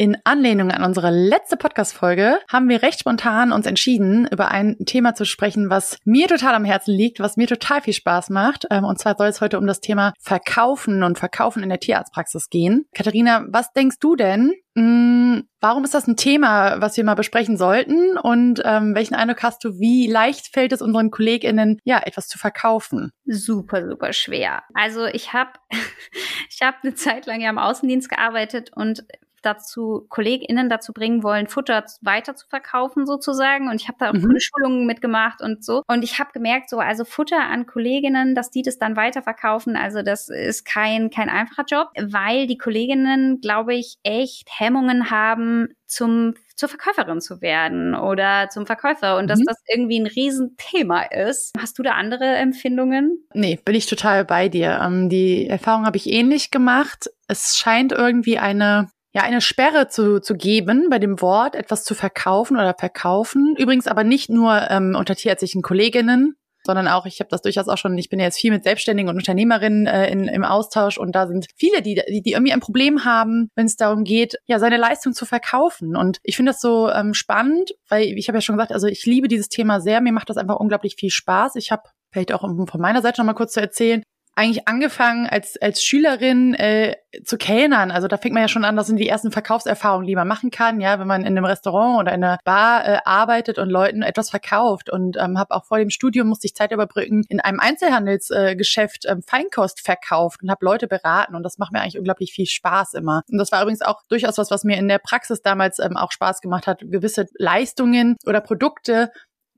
In Anlehnung an unsere letzte Podcast-Folge haben wir recht spontan uns entschieden, über ein Thema zu sprechen, was mir total am Herzen liegt, was mir total viel Spaß macht. Ähm, und zwar soll es heute um das Thema Verkaufen und Verkaufen in der Tierarztpraxis gehen. Katharina, was denkst du denn? Hm, warum ist das ein Thema, was wir mal besprechen sollten? Und ähm, welchen Eindruck hast du, wie leicht fällt es unseren KollegInnen, ja, etwas zu verkaufen? Super, super schwer. Also ich habe ich hab eine Zeit lang ja im Außendienst gearbeitet und dazu, KollegInnen dazu bringen wollen, Futter weiter zu verkaufen sozusagen. Und ich habe da auch mhm. Schulungen mitgemacht und so. Und ich habe gemerkt, so, also Futter an Kolleginnen, dass die das dann weiterverkaufen, also das ist kein, kein einfacher Job, weil die Kolleginnen, glaube ich, echt Hemmungen haben, zum zur Verkäuferin zu werden oder zum Verkäufer und mhm. dass das irgendwie ein Riesenthema ist. Hast du da andere Empfindungen? Nee, bin ich total bei dir. Ähm, die Erfahrung habe ich ähnlich gemacht. Es scheint irgendwie eine ja, eine Sperre zu, zu geben bei dem Wort, etwas zu verkaufen oder verkaufen. Übrigens aber nicht nur ähm, unter tierärztlichen Kolleginnen, sondern auch, ich habe das durchaus auch schon, ich bin ja jetzt viel mit Selbstständigen und Unternehmerinnen äh, in, im Austausch und da sind viele, die, die, die irgendwie ein Problem haben, wenn es darum geht, ja, seine Leistung zu verkaufen. Und ich finde das so ähm, spannend, weil ich habe ja schon gesagt, also ich liebe dieses Thema sehr, mir macht das einfach unglaublich viel Spaß. Ich habe vielleicht auch um von meiner Seite noch mal kurz zu erzählen eigentlich angefangen als als Schülerin äh, zu kellnern. Also da fängt man ja schon an, das sind die ersten Verkaufserfahrungen, die man machen kann, ja, wenn man in einem Restaurant oder in einer Bar äh, arbeitet und Leuten etwas verkauft. Und ähm, habe auch vor dem Studium musste ich Zeit überbrücken in einem Einzelhandelsgeschäft äh, ähm, Feinkost verkauft und habe Leute beraten und das macht mir eigentlich unglaublich viel Spaß immer. Und das war übrigens auch durchaus was, was mir in der Praxis damals ähm, auch Spaß gemacht hat, gewisse Leistungen oder Produkte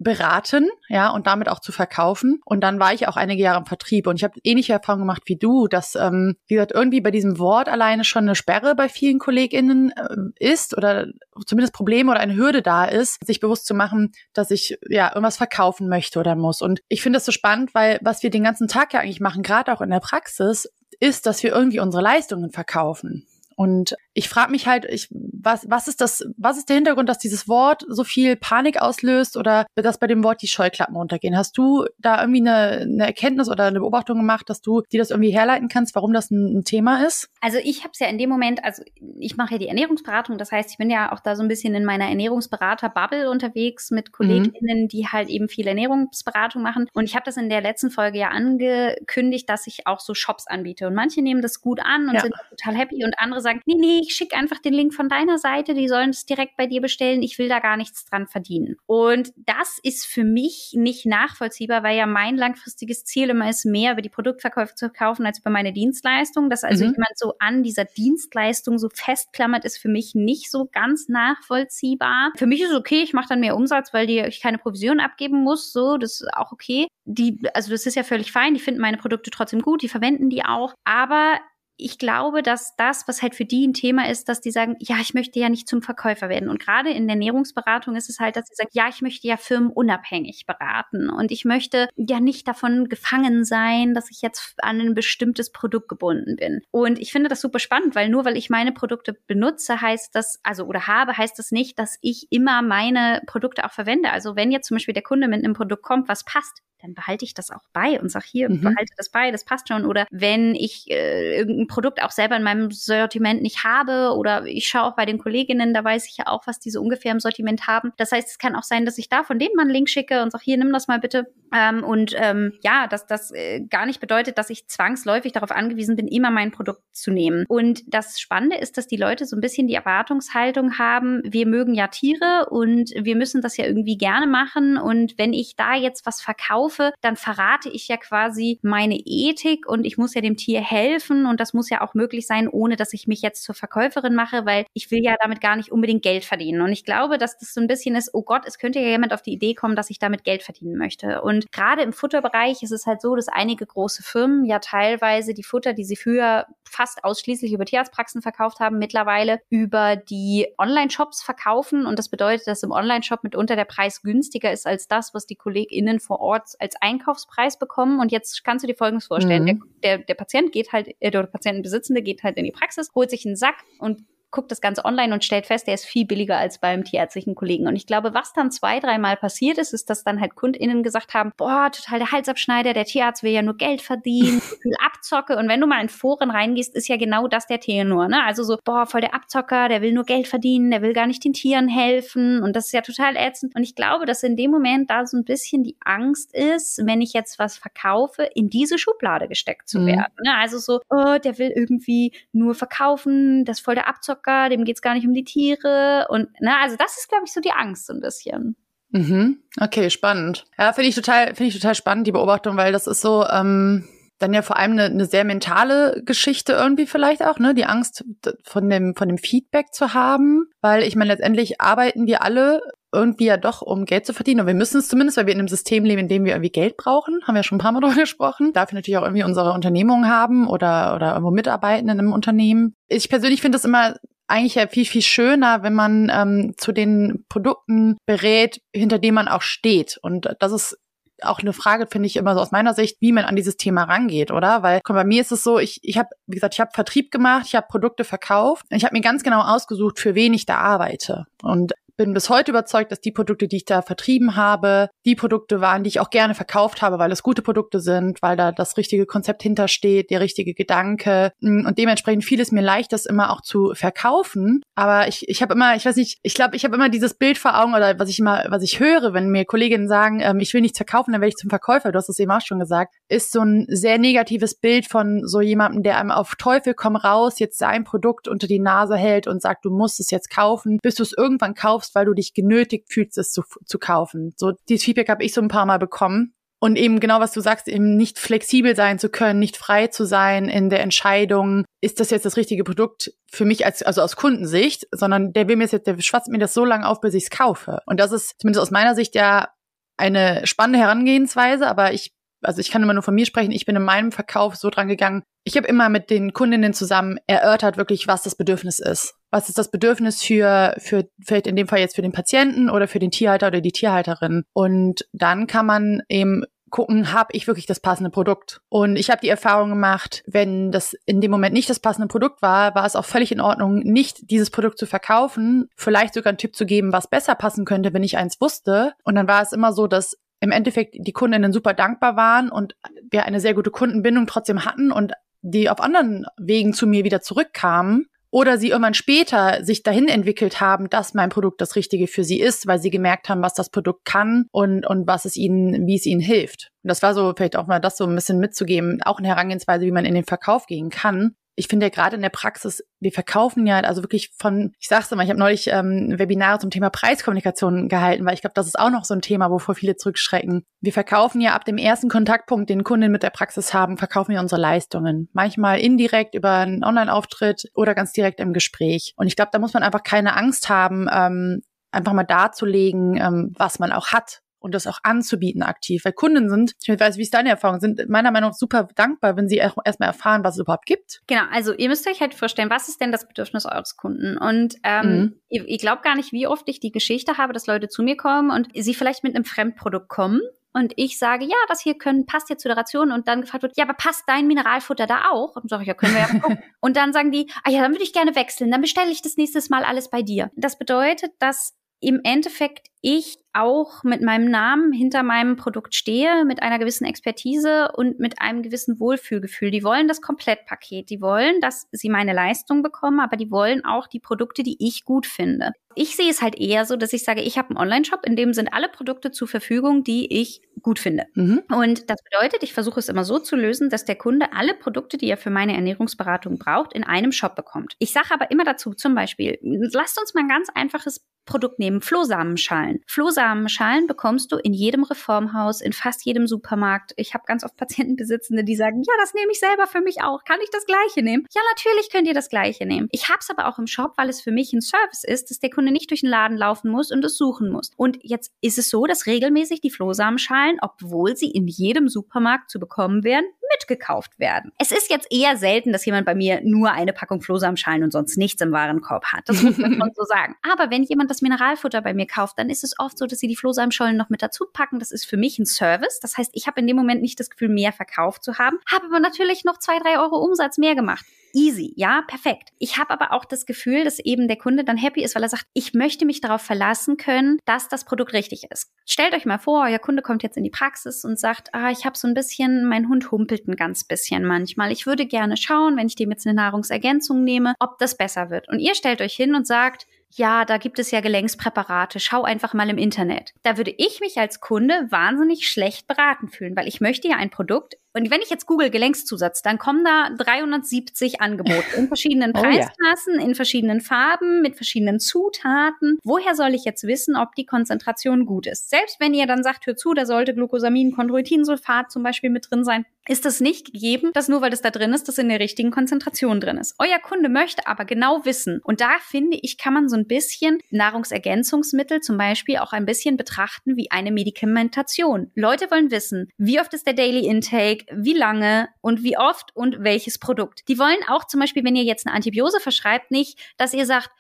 beraten, ja, und damit auch zu verkaufen. Und dann war ich auch einige Jahre im Vertrieb und ich habe ähnliche Erfahrungen gemacht wie du, dass, ähm, wie gesagt, irgendwie bei diesem Wort alleine schon eine Sperre bei vielen KollegInnen äh, ist oder zumindest Probleme oder eine Hürde da ist, sich bewusst zu machen, dass ich ja irgendwas verkaufen möchte oder muss. Und ich finde das so spannend, weil was wir den ganzen Tag ja eigentlich machen, gerade auch in der Praxis, ist, dass wir irgendwie unsere Leistungen verkaufen. Und ich frage mich halt, ich, was, was ist das, was ist der Hintergrund, dass dieses Wort so viel Panik auslöst oder dass bei dem Wort die Scheuklappen runtergehen? Hast du da irgendwie eine, eine Erkenntnis oder eine Beobachtung gemacht, dass du dir das irgendwie herleiten kannst, warum das ein, ein Thema ist? Also ich habe es ja in dem Moment, also ich mache ja die Ernährungsberatung, das heißt, ich bin ja auch da so ein bisschen in meiner Ernährungsberater-Bubble unterwegs mit mhm. KollegInnen, mhm. die halt eben viel Ernährungsberatung machen. Und ich habe das in der letzten Folge ja angekündigt, dass ich auch so Shops anbiete. Und manche nehmen das gut an und ja. sind total happy und andere sagen, nee, nee, ich schicke einfach den Link von deiner Seite, die sollen es direkt bei dir bestellen, ich will da gar nichts dran verdienen. Und das ist für mich nicht nachvollziehbar, weil ja mein langfristiges Ziel immer ist, mehr über die Produktverkäufe zu kaufen als über meine Dienstleistung. Dass also mhm. jemand so an dieser Dienstleistung so festklammert, ist für mich nicht so ganz nachvollziehbar. Für mich ist es okay, ich mache dann mehr Umsatz, weil die, ich keine Provision abgeben muss, so, das ist auch okay. Die, also das ist ja völlig fein, die finden meine Produkte trotzdem gut, die verwenden die auch. Aber ich glaube, dass das, was halt für die ein Thema ist, dass die sagen, ja, ich möchte ja nicht zum Verkäufer werden. Und gerade in der Ernährungsberatung ist es halt, dass sie sagen, ja, ich möchte ja firmenunabhängig beraten und ich möchte ja nicht davon gefangen sein, dass ich jetzt an ein bestimmtes Produkt gebunden bin. Und ich finde das super spannend, weil nur weil ich meine Produkte benutze, heißt das, also oder habe, heißt das nicht, dass ich immer meine Produkte auch verwende. Also wenn jetzt zum Beispiel der Kunde mit einem Produkt kommt, was passt, dann behalte ich das auch bei und sage hier, mhm. behalte das bei, das passt schon. Oder wenn ich äh, irgendein Produkt auch selber in meinem Sortiment nicht habe oder ich schaue auch bei den Kolleginnen, da weiß ich ja auch, was diese ungefähr im Sortiment haben. Das heißt, es kann auch sein, dass ich da von denen mal einen Link schicke und sage, hier, nimm das mal bitte. Ähm, und ähm, ja, dass das äh, gar nicht bedeutet, dass ich zwangsläufig darauf angewiesen bin, immer mein Produkt zu nehmen. Und das Spannende ist, dass die Leute so ein bisschen die Erwartungshaltung haben, wir mögen ja Tiere und wir müssen das ja irgendwie gerne machen. Und wenn ich da jetzt was verkaufe, kaufe, dann verrate ich ja quasi meine Ethik und ich muss ja dem Tier helfen und das muss ja auch möglich sein, ohne dass ich mich jetzt zur Verkäuferin mache, weil ich will ja damit gar nicht unbedingt Geld verdienen. Und ich glaube, dass das so ein bisschen ist, oh Gott, es könnte ja jemand auf die Idee kommen, dass ich damit Geld verdienen möchte. Und gerade im Futterbereich ist es halt so, dass einige große Firmen ja teilweise die Futter, die sie früher fast ausschließlich über Tierarztpraxen verkauft haben, mittlerweile über die Online-Shops verkaufen. Und das bedeutet, dass im Online-Shop mitunter der Preis günstiger ist als das, was die KollegInnen vor Ort als Einkaufspreis bekommen. Und jetzt kannst du dir Folgendes vorstellen. Mhm. Der, der, der Patient geht halt, äh, der Patientenbesitzende geht halt in die Praxis, holt sich einen Sack und guckt das Ganze online und stellt fest, der ist viel billiger als beim tierärztlichen Kollegen. Und ich glaube, was dann zwei, dreimal passiert ist, ist, dass dann halt KundInnen gesagt haben, boah, total der Halsabschneider, der Tierarzt will ja nur Geld verdienen, viel Abzocke. Und wenn du mal in Foren reingehst, ist ja genau das der Tenor, ne? Also so, boah, voll der Abzocker, der will nur Geld verdienen, der will gar nicht den Tieren helfen. Und das ist ja total ätzend. Und ich glaube, dass in dem Moment da so ein bisschen die Angst ist, wenn ich jetzt was verkaufe, in diese Schublade gesteckt zu mhm. werden. Ne? Also so, oh, der will irgendwie nur verkaufen, das ist voll der Abzocker Zocker, dem geht's gar nicht um die Tiere. Und na, also das ist, glaube ich, so die Angst so ein bisschen. Mhm. Okay, spannend. Ja, finde ich total, finde ich total spannend, die Beobachtung, weil das ist so, ähm, dann ja vor allem eine, eine sehr mentale Geschichte irgendwie vielleicht auch, ne? Die Angst von dem, von dem Feedback zu haben. Weil ich meine, letztendlich arbeiten wir alle irgendwie ja doch, um Geld zu verdienen. Und wir müssen es zumindest, weil wir in einem System leben, in dem wir irgendwie Geld brauchen. Haben wir schon ein paar Mal drüber gesprochen. Dafür natürlich auch irgendwie unsere Unternehmung haben oder, oder irgendwo mitarbeiten in einem Unternehmen. Ich persönlich finde es immer eigentlich ja viel, viel schöner, wenn man ähm, zu den Produkten berät, hinter denen man auch steht. Und das ist auch eine Frage, finde ich immer so aus meiner Sicht, wie man an dieses Thema rangeht, oder? Weil komm, bei mir ist es so, ich, ich habe, wie gesagt, ich habe Vertrieb gemacht, ich habe Produkte verkauft. Ich habe mir ganz genau ausgesucht, für wen ich da arbeite. Und bin bis heute überzeugt, dass die Produkte, die ich da vertrieben habe, die Produkte waren, die ich auch gerne verkauft habe, weil es gute Produkte sind, weil da das richtige Konzept hintersteht, der richtige Gedanke mm, und dementsprechend fiel es mir leicht, das immer auch zu verkaufen. Aber ich, ich habe immer, ich weiß nicht, ich glaube, ich habe immer dieses Bild vor Augen oder was ich immer, was ich höre, wenn mir Kolleginnen sagen, ähm, ich will nichts verkaufen, dann werde ich zum Verkäufer. Du hast es eben auch schon gesagt, ist so ein sehr negatives Bild von so jemandem, der einem auf Teufel komm raus jetzt sein Produkt unter die Nase hält und sagt, du musst es jetzt kaufen, bis du es irgendwann kaufst weil du dich genötigt fühlst, es zu, zu kaufen. So dieses Feedback habe ich so ein paar Mal bekommen. Und eben genau, was du sagst, eben nicht flexibel sein zu können, nicht frei zu sein in der Entscheidung, ist das jetzt das richtige Produkt für mich als, also aus Kundensicht, sondern der will mir jetzt, der schwatzt mir das so lange auf, bis ich es kaufe. Und das ist zumindest aus meiner Sicht ja eine spannende Herangehensweise, aber ich also ich kann immer nur von mir sprechen, ich bin in meinem Verkauf so dran gegangen. Ich habe immer mit den Kundinnen zusammen erörtert wirklich, was das Bedürfnis ist. Was ist das Bedürfnis für, für, vielleicht in dem Fall jetzt für den Patienten oder für den Tierhalter oder die Tierhalterin? Und dann kann man eben gucken, habe ich wirklich das passende Produkt. Und ich habe die Erfahrung gemacht, wenn das in dem Moment nicht das passende Produkt war, war es auch völlig in Ordnung, nicht dieses Produkt zu verkaufen, vielleicht sogar einen Tipp zu geben, was besser passen könnte, wenn ich eins wusste. Und dann war es immer so, dass im Endeffekt die Kundinnen super dankbar waren und wir eine sehr gute Kundenbindung trotzdem hatten und die auf anderen Wegen zu mir wieder zurückkamen oder sie irgendwann später sich dahin entwickelt haben, dass mein Produkt das Richtige für sie ist, weil sie gemerkt haben, was das Produkt kann und, und was es ihnen, wie es ihnen hilft. Und das war so vielleicht auch mal das so ein bisschen mitzugeben, auch eine Herangehensweise, wie man in den Verkauf gehen kann, ich finde ja gerade in der Praxis, wir verkaufen ja also wirklich von, ich sag's immer, ich habe neulich ähm, Webinare zum Thema Preiskommunikation gehalten, weil ich glaube, das ist auch noch so ein Thema, wovor viele zurückschrecken. Wir verkaufen ja ab dem ersten Kontaktpunkt, den Kunden mit der Praxis haben, verkaufen wir unsere Leistungen. Manchmal indirekt über einen Online-Auftritt oder ganz direkt im Gespräch. Und ich glaube, da muss man einfach keine Angst haben, ähm, einfach mal darzulegen, ähm, was man auch hat und das auch anzubieten aktiv. Weil Kunden sind, ich weiß, wie ist deine Erfahrung, sind meiner Meinung nach super dankbar, wenn sie erstmal erfahren, was es überhaupt gibt. Genau, also ihr müsst euch halt vorstellen, was ist denn das Bedürfnis eures Kunden? Und ähm, mhm. ihr, ihr glaubt gar nicht, wie oft ich die Geschichte habe, dass Leute zu mir kommen und sie vielleicht mit einem Fremdprodukt kommen und ich sage, ja, das hier können, passt hier zu der Ration und dann gefragt wird, ja, aber passt dein Mineralfutter da auch? Und sage ich, ja, können wir ja gucken. und dann sagen die, ah ja, dann würde ich gerne wechseln, dann bestelle ich das nächstes Mal alles bei dir. Das bedeutet, dass im Endeffekt ich auch mit meinem Namen hinter meinem Produkt stehe, mit einer gewissen Expertise und mit einem gewissen Wohlfühlgefühl. Die wollen das Komplettpaket. Die wollen, dass sie meine Leistung bekommen, aber die wollen auch die Produkte, die ich gut finde. Ich sehe es halt eher so, dass ich sage, ich habe einen Online-Shop, in dem sind alle Produkte zur Verfügung, die ich gut finde. Mhm. Und das bedeutet, ich versuche es immer so zu lösen, dass der Kunde alle Produkte, die er für meine Ernährungsberatung braucht, in einem Shop bekommt. Ich sage aber immer dazu, zum Beispiel, lasst uns mal ein ganz einfaches Produkt nehmen, Flohsamenschalen. Flohsamenschalen bekommst du in jedem Reformhaus, in fast jedem Supermarkt. Ich habe ganz oft Patientenbesitzende, die sagen, ja, das nehme ich selber für mich auch. Kann ich das gleiche nehmen? Ja, natürlich könnt ihr das gleiche nehmen. Ich habe es aber auch im Shop, weil es für mich ein Service ist, dass der Kunde nicht durch den Laden laufen muss und es suchen muss. Und jetzt ist es so, dass regelmäßig die Flohsamenschalen Flohsamenschalen, obwohl sie in jedem Supermarkt zu bekommen wären, mitgekauft werden. Es ist jetzt eher selten, dass jemand bei mir nur eine Packung Flohsamenschalen und sonst nichts im Warenkorb hat. Das muss man schon so sagen. Aber wenn jemand das Mineralfutter bei mir kauft, dann ist es oft so, dass sie die Flohsamenschalen noch mit dazu packen. Das ist für mich ein Service. Das heißt, ich habe in dem Moment nicht das Gefühl, mehr verkauft zu haben, habe aber natürlich noch zwei, drei Euro Umsatz mehr gemacht easy, ja, perfekt. Ich habe aber auch das Gefühl, dass eben der Kunde dann happy ist, weil er sagt, ich möchte mich darauf verlassen können, dass das Produkt richtig ist. Stellt euch mal vor, euer Kunde kommt jetzt in die Praxis und sagt, ah, ich habe so ein bisschen, mein Hund humpelt ein ganz bisschen manchmal. Ich würde gerne schauen, wenn ich dem jetzt eine Nahrungsergänzung nehme, ob das besser wird. Und ihr stellt euch hin und sagt, ja, da gibt es ja Gelenkspräparate, schau einfach mal im Internet. Da würde ich mich als Kunde wahnsinnig schlecht beraten fühlen, weil ich möchte ja ein Produkt und wenn ich jetzt google Gelenkszusatz, dann kommen da 370 Angebote in verschiedenen Preisklassen, oh ja. in verschiedenen Farben, mit verschiedenen Zutaten. Woher soll ich jetzt wissen, ob die Konzentration gut ist? Selbst wenn ihr dann sagt, hör zu, da sollte Glucosamin, Chondroitinsulfat zum Beispiel mit drin sein, ist das nicht gegeben, dass nur weil das da drin ist, das in der richtigen Konzentration drin ist. Euer Kunde möchte aber genau wissen. Und da finde ich, kann man so ein bisschen Nahrungsergänzungsmittel zum Beispiel auch ein bisschen betrachten wie eine Medikamentation. Leute wollen wissen, wie oft ist der Daily Intake, wie lange und wie oft und welches Produkt. Die wollen auch zum Beispiel, wenn ihr jetzt eine Antibiose verschreibt, nicht, dass ihr sagt,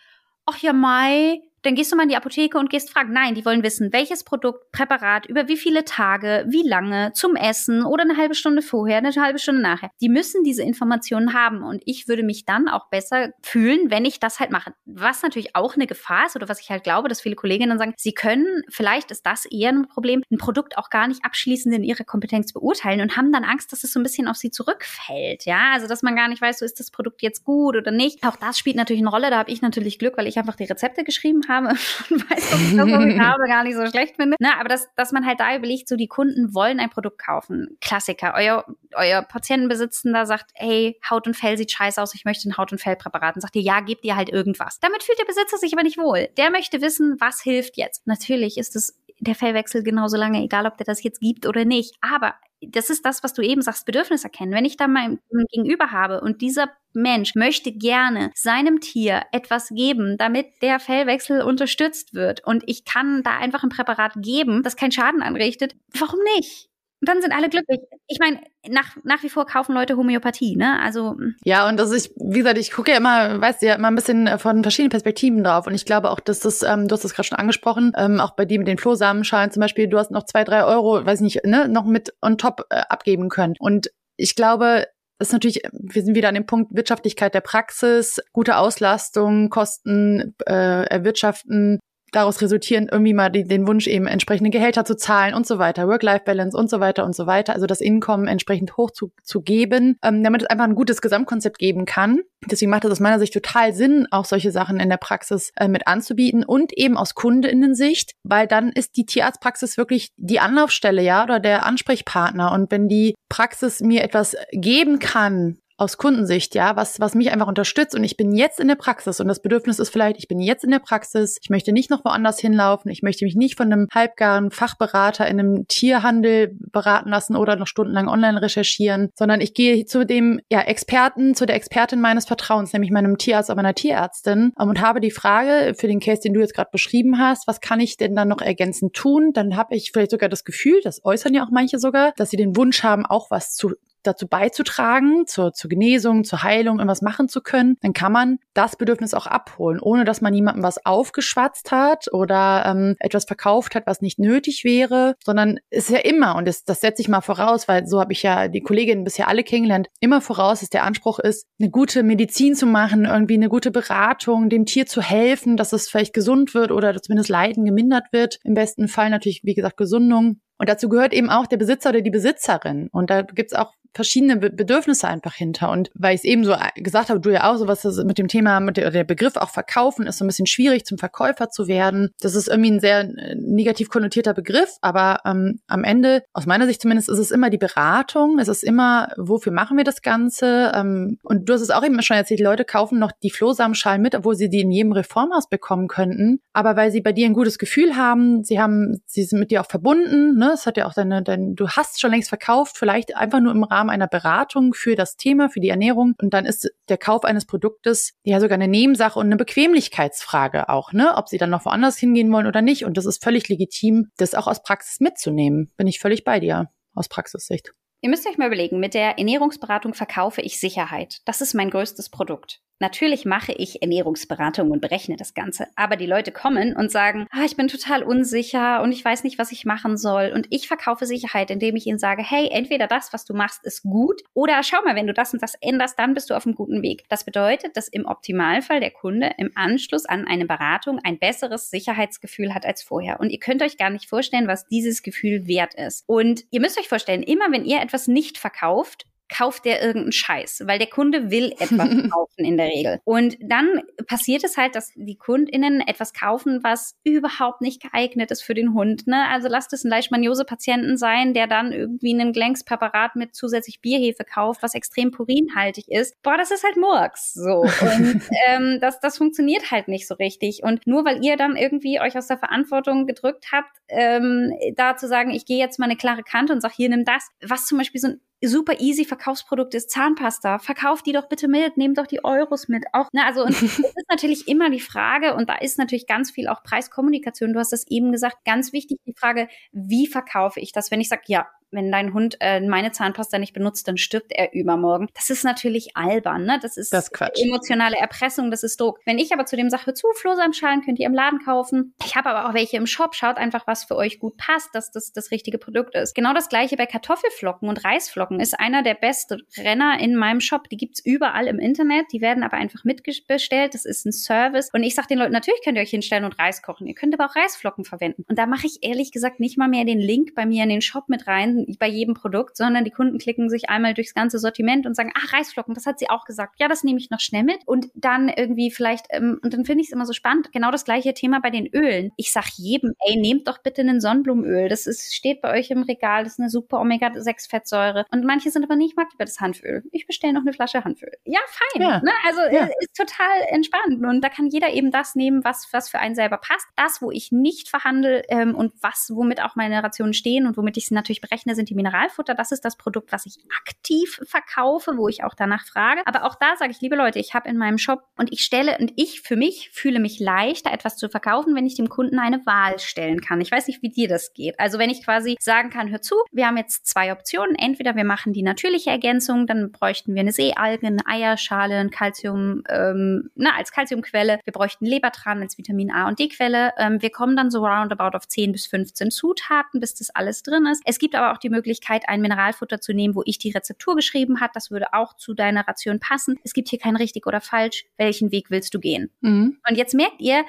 ach ja, Mai, dann gehst du mal in die Apotheke und gehst fragen. Nein, die wollen wissen, welches Produkt, Präparat, über wie viele Tage, wie lange, zum Essen oder eine halbe Stunde vorher, eine halbe Stunde nachher. Die müssen diese Informationen haben und ich würde mich dann auch besser fühlen, wenn ich das halt mache. Was natürlich auch eine Gefahr ist oder was ich halt glaube, dass viele Kolleginnen sagen, sie können, vielleicht ist das eher ein Problem, ein Produkt auch gar nicht abschließend in ihre Kompetenz beurteilen und haben dann Angst, dass es so ein bisschen auf sie zurückfällt. Ja, also dass man gar nicht weiß, so ist das Produkt jetzt gut oder nicht. Auch das spielt natürlich eine Rolle. Da habe ich natürlich Glück, weil ich einfach die Rezepte geschrieben habe habe und weiß, dass ich das, was ich habe, gar nicht so schlecht finde. Na, aber dass, dass man halt da überlegt, so die Kunden wollen ein Produkt kaufen. Klassiker. Euer, euer Patientenbesitzender sagt, hey, Haut und Fell sieht scheiße aus, ich möchte ein Haut- und Fellpräparat. Und sagt ihr, ja, gebt ihr halt irgendwas. Damit fühlt der Besitzer sich aber nicht wohl. Der möchte wissen, was hilft jetzt. Natürlich ist es der Fellwechsel genauso lange, egal ob der das jetzt gibt oder nicht. Aber das ist das, was du eben sagst, Bedürfnis erkennen. Wenn ich da mein Gegenüber habe und dieser Mensch möchte gerne seinem Tier etwas geben, damit der Fellwechsel unterstützt wird und ich kann da einfach ein Präparat geben, das keinen Schaden anrichtet, warum nicht? Und dann sind alle glücklich. Ich meine, nach, nach wie vor kaufen Leute Homöopathie, ne? Also. Hm. Ja, und das ist, wie gesagt, ich gucke ja immer, weißt du ja, immer ein bisschen von verschiedenen Perspektiven drauf. Und ich glaube auch, dass das, ähm, du hast das gerade schon angesprochen, ähm, auch bei dir mit den Flohsamenschalen zum Beispiel, du hast noch zwei, drei Euro, weiß nicht, ne, noch mit on top äh, abgeben können. Und ich glaube, das ist natürlich, wir sind wieder an dem Punkt Wirtschaftlichkeit der Praxis, gute Auslastung, Kosten äh, erwirtschaften, daraus resultieren, irgendwie mal die, den Wunsch, eben entsprechende Gehälter zu zahlen und so weiter, Work-Life-Balance und so weiter und so weiter, also das Einkommen entsprechend hoch zu, zu geben, ähm, damit es einfach ein gutes Gesamtkonzept geben kann. Deswegen macht es aus meiner Sicht total Sinn, auch solche Sachen in der Praxis äh, mit anzubieten und eben aus Kundinnensicht, weil dann ist die Tierarztpraxis wirklich die Anlaufstelle, ja, oder der Ansprechpartner. Und wenn die Praxis mir etwas geben kann, aus Kundensicht, ja, was, was mich einfach unterstützt und ich bin jetzt in der Praxis und das Bedürfnis ist vielleicht, ich bin jetzt in der Praxis, ich möchte nicht noch woanders hinlaufen, ich möchte mich nicht von einem halbgaren Fachberater in einem Tierhandel beraten lassen oder noch stundenlang online recherchieren, sondern ich gehe zu dem ja, Experten, zu der Expertin meines Vertrauens, nämlich meinem Tierarzt oder meiner Tierärztin und habe die Frage für den Case, den du jetzt gerade beschrieben hast, was kann ich denn dann noch ergänzend tun? Dann habe ich vielleicht sogar das Gefühl, das äußern ja auch manche sogar, dass sie den Wunsch haben, auch was zu dazu beizutragen, zur, zur Genesung, zur Heilung, irgendwas machen zu können, dann kann man das Bedürfnis auch abholen, ohne dass man jemandem was aufgeschwatzt hat oder ähm, etwas verkauft hat, was nicht nötig wäre, sondern ist ja immer, und das, das setze ich mal voraus, weil so habe ich ja die Kolleginnen bisher alle kennengelernt, immer voraus, dass der Anspruch ist, eine gute Medizin zu machen, irgendwie eine gute Beratung, dem Tier zu helfen, dass es vielleicht gesund wird oder zumindest Leiden gemindert wird. Im besten Fall natürlich, wie gesagt, Gesundung. Und dazu gehört eben auch der Besitzer oder die Besitzerin. Und da gibt's auch verschiedene Be Bedürfnisse einfach hinter. Und weil ich es eben so äh, gesagt habe, du ja auch sowas mit dem Thema, mit der, der Begriff auch verkaufen, ist so ein bisschen schwierig, zum Verkäufer zu werden. Das ist irgendwie ein sehr äh, negativ konnotierter Begriff, aber ähm, am Ende, aus meiner Sicht zumindest, ist es immer die Beratung, es ist immer, wofür machen wir das Ganze? Ähm, und du hast es auch eben schon erzählt, die Leute kaufen noch die Flohsamenschalen mit, obwohl sie die in jedem Reformhaus bekommen könnten. Aber weil sie bei dir ein gutes Gefühl haben, sie haben, sie sind mit dir auch verbunden, ne? Es hat ja auch deine, dein, du hast schon längst verkauft, vielleicht einfach nur im Rahmen einer Beratung für das Thema, für die Ernährung. Und dann ist der Kauf eines Produktes ja sogar eine Nebensache und eine Bequemlichkeitsfrage auch, ne? Ob sie dann noch woanders hingehen wollen oder nicht. Und das ist völlig legitim, das auch aus Praxis mitzunehmen. Bin ich völlig bei dir aus Praxissicht. Ihr müsst euch mal überlegen, mit der Ernährungsberatung verkaufe ich Sicherheit. Das ist mein größtes Produkt. Natürlich mache ich Ernährungsberatung und berechne das Ganze, aber die Leute kommen und sagen, ah, ich bin total unsicher und ich weiß nicht, was ich machen soll. Und ich verkaufe Sicherheit, indem ich ihnen sage, hey, entweder das, was du machst, ist gut oder schau mal, wenn du das und das änderst, dann bist du auf einem guten Weg. Das bedeutet, dass im Optimalfall der Kunde im Anschluss an eine Beratung ein besseres Sicherheitsgefühl hat als vorher. Und ihr könnt euch gar nicht vorstellen, was dieses Gefühl wert ist. Und ihr müsst euch vorstellen, immer wenn ihr etwas nicht verkauft, kauft der irgendeinen Scheiß, weil der Kunde will etwas kaufen in der Regel. Und dann passiert es halt, dass die KundInnen etwas kaufen, was überhaupt nicht geeignet ist für den Hund. Ne? Also lasst es ein Leishmaniose-Patienten sein, der dann irgendwie einen Gelenkspräparat mit zusätzlich Bierhefe kauft, was extrem purinhaltig ist. Boah, das ist halt Murks. So. Und ähm, das, das funktioniert halt nicht so richtig. Und nur weil ihr dann irgendwie euch aus der Verantwortung gedrückt habt, ähm, da zu sagen, ich gehe jetzt mal eine klare Kante und sag, hier nimm das, was zum Beispiel so ein super easy Verkaufsprodukt ist Zahnpasta. Verkauft die doch bitte mit, nehmt doch die Euros mit. Auch, ne, also und es ist natürlich immer die Frage, und da ist natürlich ganz viel auch Preiskommunikation. Du hast das eben gesagt, ganz wichtig die Frage, wie verkaufe ich das? Wenn ich sage, ja, wenn dein Hund äh, meine Zahnpasta nicht benutzt, dann stirbt er übermorgen. Das ist natürlich albern, ne? Das ist das emotionale Erpressung, das ist Druck. Wenn ich aber zu dem sage, zu, Flohsamschalen könnt ihr im Laden kaufen. Ich habe aber auch welche im Shop. Schaut einfach, was für euch gut passt, dass das das richtige Produkt ist. Genau das gleiche bei Kartoffelflocken und Reisflocken ist einer der besten Renner in meinem Shop. Die gibt's überall im Internet. Die werden aber einfach mitbestellt. Das ist ein Service. Und ich sage den Leuten, natürlich könnt ihr euch hinstellen und Reis kochen. Ihr könnt aber auch Reisflocken verwenden. Und da mache ich ehrlich gesagt nicht mal mehr den Link bei mir in den Shop mit rein, bei jedem Produkt, sondern die Kunden klicken sich einmal durchs ganze Sortiment und sagen, ach, Reisflocken, das hat sie auch gesagt. Ja, das nehme ich noch schnell mit. Und dann irgendwie vielleicht, ähm, und dann finde ich es immer so spannend, genau das gleiche Thema bei den Ölen. Ich sag jedem, ey, nehmt doch bitte einen Sonnenblumenöl. Das ist, steht bei euch im Regal, das ist eine super Omega-6-Fettsäure. Und manche sind aber nicht, mag lieber das Hanföl. Ich bestelle noch eine Flasche Hanföl. Ja, fein. Ja. Ne? Also ja. ist total entspannt. Und da kann jeder eben das nehmen, was, was für einen selber passt. Das, wo ich nicht verhandle ähm, und was, womit auch meine Rationen stehen und womit ich sie natürlich berechne, sind die. Mineralfutter, das ist das Produkt, was ich aktiv verkaufe, wo ich auch danach frage. Aber auch da sage ich, liebe Leute, ich habe in meinem Shop und ich stelle und ich für mich fühle mich leichter, etwas zu verkaufen, wenn ich dem Kunden eine Wahl stellen kann. Ich weiß nicht, wie dir das geht. Also wenn ich quasi sagen kann, hör zu, wir haben jetzt zwei Optionen. Entweder wir machen die natürliche Ergänzung, dann bräuchten wir eine Seealge, eine Eierschale, ein Calcium, ähm, na, als Calciumquelle. Wir bräuchten Lebertran als Vitamin A und D-Quelle. Ähm, wir kommen dann so roundabout auf 10 bis 15 Zutaten, bis das alles drin ist. Es gibt aber auch die Möglichkeit, ein Mineralfutter zu nehmen, wo ich die Rezeptur geschrieben habe. Das würde auch zu deiner Ration passen. Es gibt hier kein richtig oder falsch. Welchen Weg willst du gehen? Mhm. Und jetzt merkt ihr,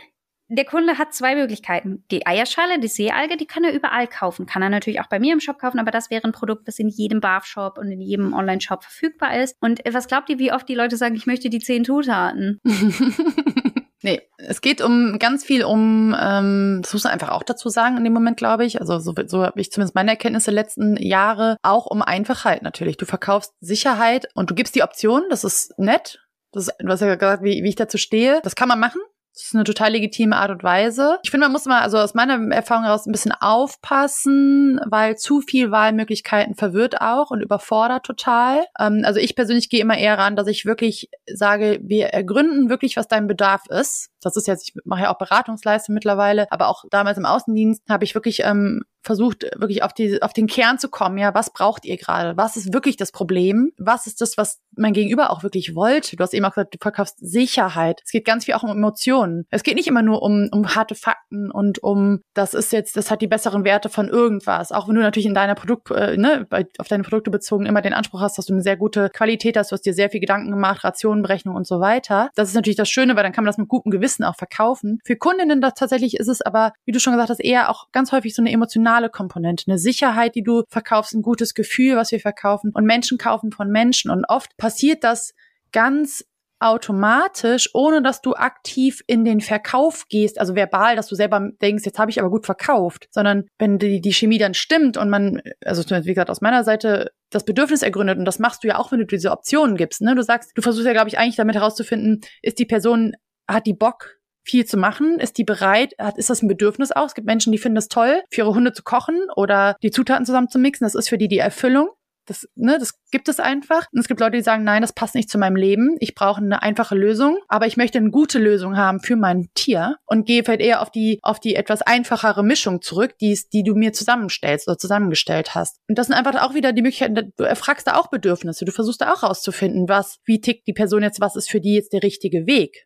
der Kunde hat zwei Möglichkeiten. Die Eierschale, die Seealge, die kann er überall kaufen. Kann er natürlich auch bei mir im Shop kaufen, aber das wäre ein Produkt, das in jedem Barf-Shop und in jedem Online-Shop verfügbar ist. Und was glaubt ihr, wie oft die Leute sagen, ich möchte die zehn Zutaten? Nee, es geht um ganz viel um, ähm, das muss man einfach auch dazu sagen in dem Moment, glaube ich. Also so, so habe ich zumindest meine Erkenntnisse letzten Jahre auch um Einfachheit natürlich. Du verkaufst Sicherheit und du gibst die Option, das ist nett. Das du hast ja gesagt, wie, wie ich dazu stehe. Das kann man machen. Das ist eine total legitime Art und Weise. Ich finde, man muss mal, also aus meiner Erfahrung heraus, ein bisschen aufpassen, weil zu viel Wahlmöglichkeiten verwirrt auch und überfordert total. Ähm, also ich persönlich gehe immer eher ran, dass ich wirklich sage, wir ergründen wirklich, was dein Bedarf ist. Das ist jetzt, ich mache ja auch Beratungsleistung mittlerweile, aber auch damals im Außendienst habe ich wirklich ähm, versucht, wirklich auf, die, auf den Kern zu kommen. Ja, was braucht ihr gerade? Was ist wirklich das Problem? Was ist das, was mein Gegenüber auch wirklich wollte? Du hast eben auch gesagt, du verkaufst Sicherheit. Es geht ganz viel auch um Emotionen. Es geht nicht immer nur um, um harte Fakten und um, das ist jetzt, das hat die besseren Werte von irgendwas. Auch wenn du natürlich in deiner Produkt, äh, ne, auf deine Produkte bezogen immer den Anspruch hast, dass du eine sehr gute Qualität hast, du hast dir sehr viel Gedanken gemacht, Rationenberechnung und so weiter. Das ist natürlich das Schöne, weil dann kann man das mit gutem Gewissen auch verkaufen. Für Kundinnen das tatsächlich ist es aber, wie du schon gesagt hast, eher auch ganz häufig so eine emotionale emotionale Komponente, eine Sicherheit, die du verkaufst, ein gutes Gefühl, was wir verkaufen. Und Menschen kaufen von Menschen. Und oft passiert das ganz automatisch, ohne dass du aktiv in den Verkauf gehst, also verbal, dass du selber denkst, jetzt habe ich aber gut verkauft, sondern wenn die, die Chemie dann stimmt und man, also wie gesagt, aus meiner Seite das Bedürfnis ergründet und das machst du ja auch, wenn du diese Optionen gibst, ne? Du sagst, du versuchst ja, glaube ich, eigentlich damit herauszufinden, ist die Person, hat die Bock, viel zu machen? Ist die bereit? Ist das ein Bedürfnis auch? Es gibt Menschen, die finden es toll, für ihre Hunde zu kochen oder die Zutaten zusammen zu mixen. Das ist für die die Erfüllung. Das, ne, das gibt es einfach. Und es gibt Leute, die sagen, nein, das passt nicht zu meinem Leben. Ich brauche eine einfache Lösung, aber ich möchte eine gute Lösung haben für mein Tier und gehe vielleicht eher auf die, auf die etwas einfachere Mischung zurück, die, die du mir zusammenstellst oder zusammengestellt hast. Und das sind einfach auch wieder die Möglichkeiten, du erfragst da auch Bedürfnisse. Du versuchst da auch rauszufinden, was, wie tickt die Person jetzt, was ist für die jetzt der richtige Weg.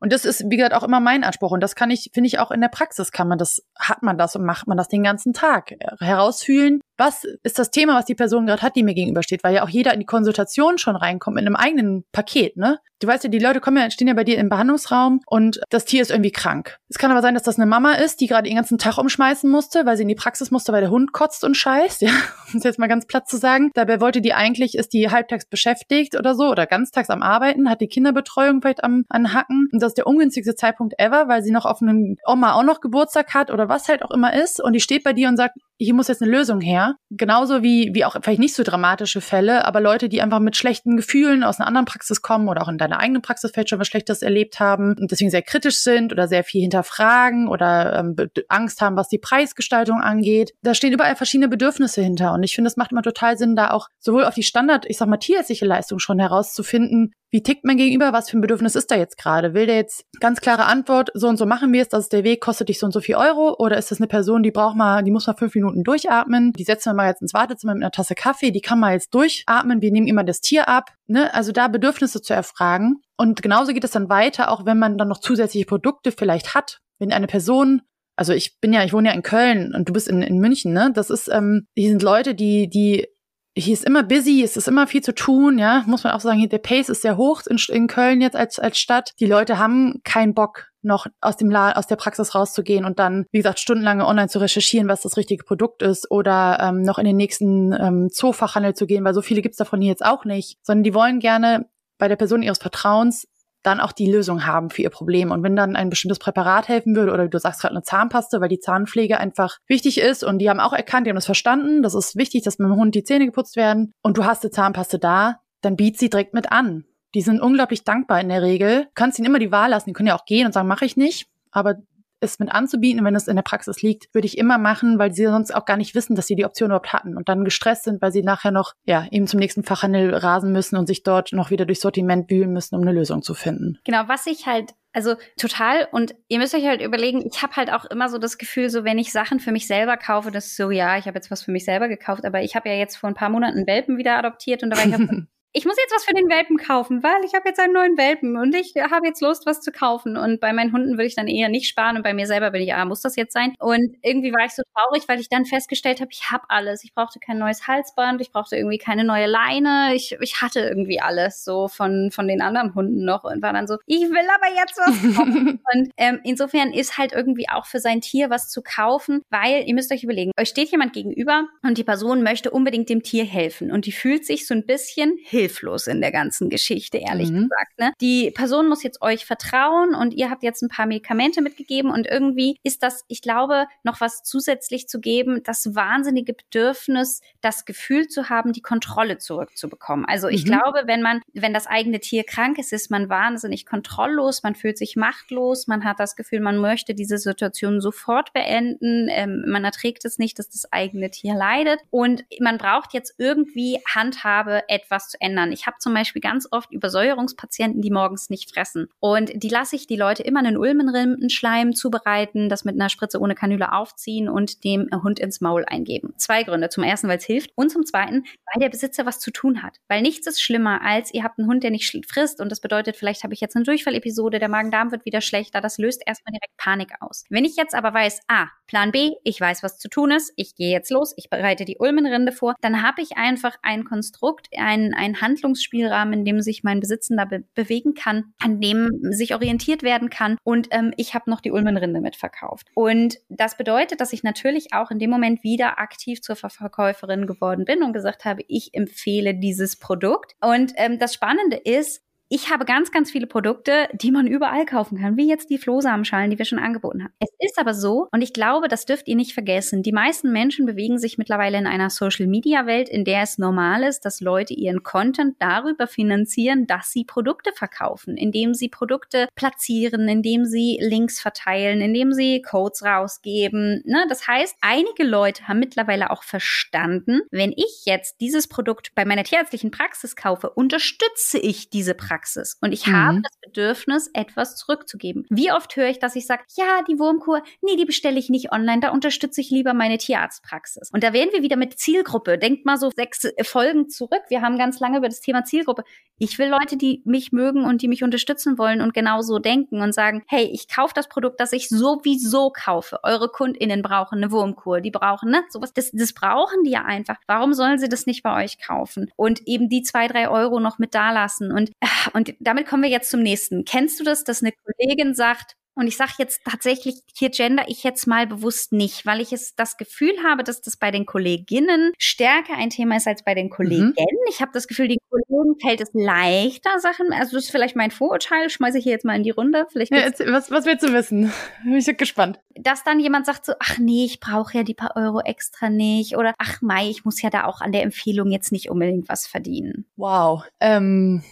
Und das ist, wie gesagt, auch immer mein Anspruch. Und das kann ich, finde ich, auch in der Praxis kann man das, hat man das und macht man das den ganzen Tag. Herausfühlen, was ist das Thema, was die Person gerade hat, die mir gegenübersteht, weil ja auch jeder in die Konsultation schon reinkommt mit einem eigenen Paket, ne? Du weißt ja, die Leute kommen ja, stehen ja bei dir im Behandlungsraum und das Tier ist irgendwie krank. Es kann aber sein, dass das eine Mama ist, die gerade den ganzen Tag umschmeißen musste, weil sie in die Praxis musste, weil der Hund kotzt und scheißt, ja, um es jetzt mal ganz platt zu sagen. Dabei wollte die eigentlich, ist die halbtags beschäftigt oder so oder ganztags am Arbeiten, hat die Kinderbetreuung vielleicht am Hacken und das ist der ungünstigste Zeitpunkt ever, weil sie noch auf einem Oma auch noch Geburtstag hat oder was halt auch immer ist und die steht bei dir und sagt, hier muss jetzt eine Lösung her. Genauso wie, wie auch vielleicht nicht so dramatische Fälle, aber Leute, die einfach mit schlechten Gefühlen aus einer anderen Praxis kommen oder auch in deiner eigenen Praxis vielleicht schon was Schlechtes erlebt haben und deswegen sehr kritisch sind oder sehr viel hinterfragen oder ähm, Angst haben, was die Preisgestaltung angeht. Da stehen überall verschiedene Bedürfnisse hinter. Und ich finde, es macht immer total Sinn, da auch sowohl auf die Standard, ich sag mal, tierärztliche Leistung schon herauszufinden, wie tickt mein Gegenüber, was für ein Bedürfnis ist da jetzt gerade? Will der jetzt ganz klare Antwort, so und so machen wir es, das ist der Weg, kostet dich so und so viel Euro? Oder ist das eine Person, die braucht mal, die muss mal fünf Minuten durchatmen, die setzen wir mal jetzt ins Wartezimmer mit einer Tasse Kaffee, die kann mal jetzt durchatmen, wir nehmen immer das Tier ab. Ne? Also da Bedürfnisse zu erfragen. Und genauso geht es dann weiter, auch wenn man dann noch zusätzliche Produkte vielleicht hat. Wenn eine Person also ich bin ja, ich wohne ja in Köln und du bist in, in München, ne? Das ist, ähm, hier sind Leute, die, die hier ist immer busy, es ist immer viel zu tun, ja, muss man auch sagen, hier der Pace ist sehr hoch in, in Köln jetzt als, als Stadt. Die Leute haben keinen Bock, noch aus dem La aus der Praxis rauszugehen und dann, wie gesagt, stundenlange online zu recherchieren, was das richtige Produkt ist oder ähm, noch in den nächsten ähm, Zoofachhandel zu gehen, weil so viele gibt's davon hier jetzt auch nicht, sondern die wollen gerne bei der Person ihres Vertrauens dann auch die Lösung haben für ihr Problem. Und wenn dann ein bestimmtes Präparat helfen würde oder du sagst gerade eine Zahnpaste, weil die Zahnpflege einfach wichtig ist und die haben auch erkannt, die haben das verstanden, das ist wichtig, dass mit dem Hund die Zähne geputzt werden und du hast eine Zahnpaste da, dann biet sie direkt mit an. Die sind unglaublich dankbar in der Regel. Du kannst ihnen immer die Wahl lassen, die können ja auch gehen und sagen, mache ich nicht. Aber es mit anzubieten, wenn es in der Praxis liegt, würde ich immer machen, weil sie sonst auch gar nicht wissen, dass sie die Option überhaupt hatten und dann gestresst sind, weil sie nachher noch, ja, eben zum nächsten Fachhandel rasen müssen und sich dort noch wieder durch Sortiment wühlen müssen, um eine Lösung zu finden. Genau, was ich halt also total. Und ihr müsst euch halt überlegen, ich habe halt auch immer so das Gefühl, so wenn ich Sachen für mich selber kaufe, das ist so, ja, ich habe jetzt was für mich selber gekauft, aber ich habe ja jetzt vor ein paar Monaten Welpen wieder adoptiert und da war ich auf ich muss jetzt was für den Welpen kaufen, weil ich habe jetzt einen neuen Welpen und ich habe jetzt Lust, was zu kaufen. Und bei meinen Hunden würde ich dann eher nicht sparen und bei mir selber bin ich, ah, muss das jetzt sein? Und irgendwie war ich so traurig, weil ich dann festgestellt habe, ich habe alles. Ich brauchte kein neues Halsband, ich brauchte irgendwie keine neue Leine. Ich, ich hatte irgendwie alles so von, von den anderen Hunden noch und war dann so, ich will aber jetzt was kaufen. und ähm, insofern ist halt irgendwie auch für sein Tier was zu kaufen, weil ihr müsst euch überlegen, euch steht jemand gegenüber und die Person möchte unbedingt dem Tier helfen und die fühlt sich so ein bisschen hilflos hilflos in der ganzen Geschichte, ehrlich mhm. gesagt. Ne? Die Person muss jetzt euch vertrauen und ihr habt jetzt ein paar Medikamente mitgegeben und irgendwie ist das, ich glaube, noch was zusätzlich zu geben, das wahnsinnige Bedürfnis, das Gefühl zu haben, die Kontrolle zurückzubekommen. Also ich mhm. glaube, wenn man, wenn das eigene Tier krank ist, ist man wahnsinnig kontrolllos, man fühlt sich machtlos, man hat das Gefühl, man möchte diese Situation sofort beenden, ähm, man erträgt es nicht, dass das eigene Tier leidet und man braucht jetzt irgendwie Handhabe, etwas zu ändern ändern. Ich habe zum Beispiel ganz oft Übersäuerungspatienten, die morgens nicht fressen. Und die lasse ich die Leute immer einen Ulmenrindenschleim zubereiten, das mit einer Spritze ohne Kanüle aufziehen und dem Hund ins Maul eingeben. Zwei Gründe. Zum ersten, weil es hilft. Und zum zweiten, weil der Besitzer was zu tun hat. Weil nichts ist schlimmer, als ihr habt einen Hund, der nicht frisst. Und das bedeutet, vielleicht habe ich jetzt eine Durchfallepisode, der Magen-Darm wird wieder schlechter. Das löst erstmal direkt Panik aus. Wenn ich jetzt aber weiß, ah, Plan B, ich weiß, was zu tun ist, ich gehe jetzt los, ich bereite die Ulmenrinde vor, dann habe ich einfach ein Konstrukt, ein, ein Handlungsspielrahmen, in dem sich mein Besitzender be bewegen kann, an dem sich orientiert werden kann und ähm, ich habe noch die Ulmenrinde mitverkauft. Und das bedeutet, dass ich natürlich auch in dem Moment wieder aktiv zur Verkäuferin geworden bin und gesagt habe, ich empfehle dieses Produkt. Und ähm, das Spannende ist, ich habe ganz, ganz viele Produkte, die man überall kaufen kann, wie jetzt die Flohsamenschalen, die wir schon angeboten haben. Es ist aber so, und ich glaube, das dürft ihr nicht vergessen, die meisten Menschen bewegen sich mittlerweile in einer Social-Media-Welt, in der es normal ist, dass Leute ihren Content darüber finanzieren, dass sie Produkte verkaufen, indem sie Produkte platzieren, indem sie Links verteilen, indem sie Codes rausgeben. Ne? Das heißt, einige Leute haben mittlerweile auch verstanden, wenn ich jetzt dieses Produkt bei meiner tierärztlichen Praxis kaufe, unterstütze ich diese Praxis Praxis und ich mhm. habe das Bedürfnis, etwas zurückzugeben. Wie oft höre ich, dass ich sage, ja, die Wurmkur, nee, die bestelle ich nicht online, da unterstütze ich lieber meine Tierarztpraxis. Und da wären wir wieder mit Zielgruppe. Denkt mal so sechs Folgen zurück. Wir haben ganz lange über das Thema Zielgruppe. Ich will Leute, die mich mögen und die mich unterstützen wollen und genauso denken und sagen, hey, ich kaufe das Produkt, das ich sowieso kaufe. Eure KundInnen brauchen eine Wurmkur, die brauchen, ne, sowas. Das, das brauchen die ja einfach. Warum sollen sie das nicht bei euch kaufen? Und eben die zwei, drei Euro noch mit da lassen. Und äh, und damit kommen wir jetzt zum nächsten. Kennst du das, dass eine Kollegin sagt, und ich sage jetzt tatsächlich, hier gender ich jetzt mal bewusst nicht, weil ich es das Gefühl habe, dass das bei den Kolleginnen stärker ein Thema ist als bei den Kollegen. Mhm. Ich habe das Gefühl, den Kollegen fällt es leichter, Sachen. Also das ist vielleicht mein Vorurteil, schmeiße ich hier jetzt mal in die Runde. Vielleicht ja, jetzt, was, was willst du wissen? Bin ich gespannt. Dass dann jemand sagt so, ach nee, ich brauche ja die paar Euro extra nicht. Oder ach Mai, ich muss ja da auch an der Empfehlung jetzt nicht unbedingt was verdienen. Wow. Ähm,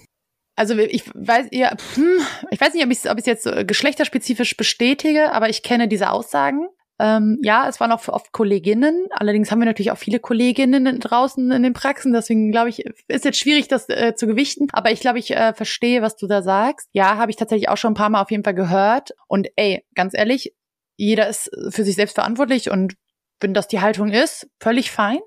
also ich weiß ja, hm, ich weiß nicht, ob ich es ob ich's jetzt äh, geschlechterspezifisch bestätige, aber ich kenne diese Aussagen. Ähm, ja, es waren auch oft Kolleginnen. Allerdings haben wir natürlich auch viele Kolleginnen draußen in den Praxen. Deswegen glaube ich, ist jetzt schwierig, das äh, zu gewichten. Aber ich glaube, ich äh, verstehe, was du da sagst. Ja, habe ich tatsächlich auch schon ein paar Mal auf jeden Fall gehört. Und ey, ganz ehrlich, jeder ist für sich selbst verantwortlich und wenn das die Haltung ist, völlig fein.